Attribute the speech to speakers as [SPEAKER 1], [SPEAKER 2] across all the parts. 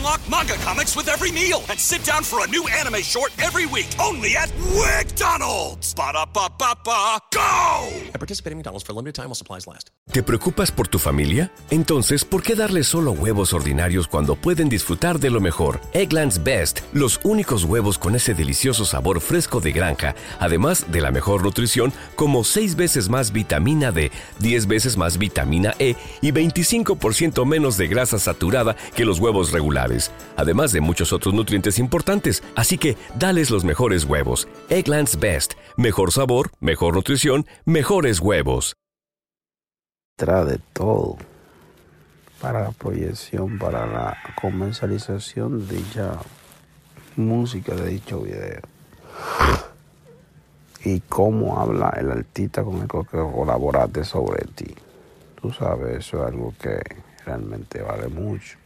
[SPEAKER 1] Unlock manga comics with every meal and sit down for a new anime short every week only at WickDonald's. Ba-da-ba-ba-ba, go!
[SPEAKER 2] I participate in McDonald's for a limited time while supplies last.
[SPEAKER 3] ¿Te preocupas por tu familia? Entonces, ¿por qué darles solo huevos ordinarios cuando pueden disfrutar de lo mejor? Eggland's Best, los únicos huevos con ese delicioso sabor fresco de granja, además de la mejor nutrición, como 6 veces más vitamina D, 10 veces más vitamina E y 25% menos de grasa saturada que los huevos regulares, además de muchos otros nutrientes importantes. Así que, dales los mejores huevos. Eggland's Best, mejor sabor, mejor nutrición, mejores huevos.
[SPEAKER 4] de todo para la proyección, para la comercialización de dicha música, de dicho video. Y cómo habla el artista con el que colaboraste sobre ti. Tú sabes, eso es algo que realmente vale mucho.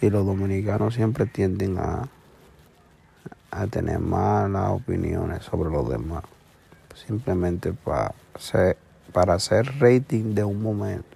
[SPEAKER 4] Y los dominicanos siempre tienden a, a tener malas opiniones sobre los demás. Simplemente para hacer, para hacer rating de un momento.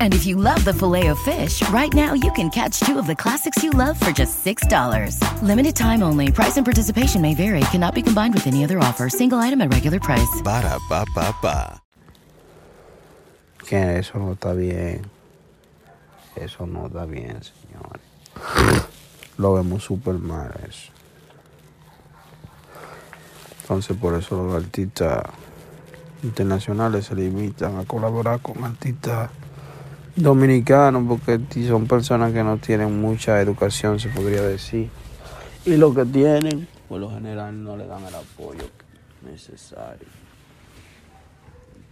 [SPEAKER 5] And if you love the filet of fish, right now you can catch two of the classics you love for just $6. Limited time only. Price and participation may vary. Cannot be combined with any other offer. Single item at regular price.
[SPEAKER 6] Ba da ba ba ba.
[SPEAKER 4] Que eso no está bien. Eso no está bien, señores. Lo vemos súper mal eso. Entonces por eso los artistas internacionales se limitan a colaborar con artistas dominicanos porque son personas que no tienen mucha educación, se podría decir. Y lo que tienen, por lo general, no le dan el apoyo necesario.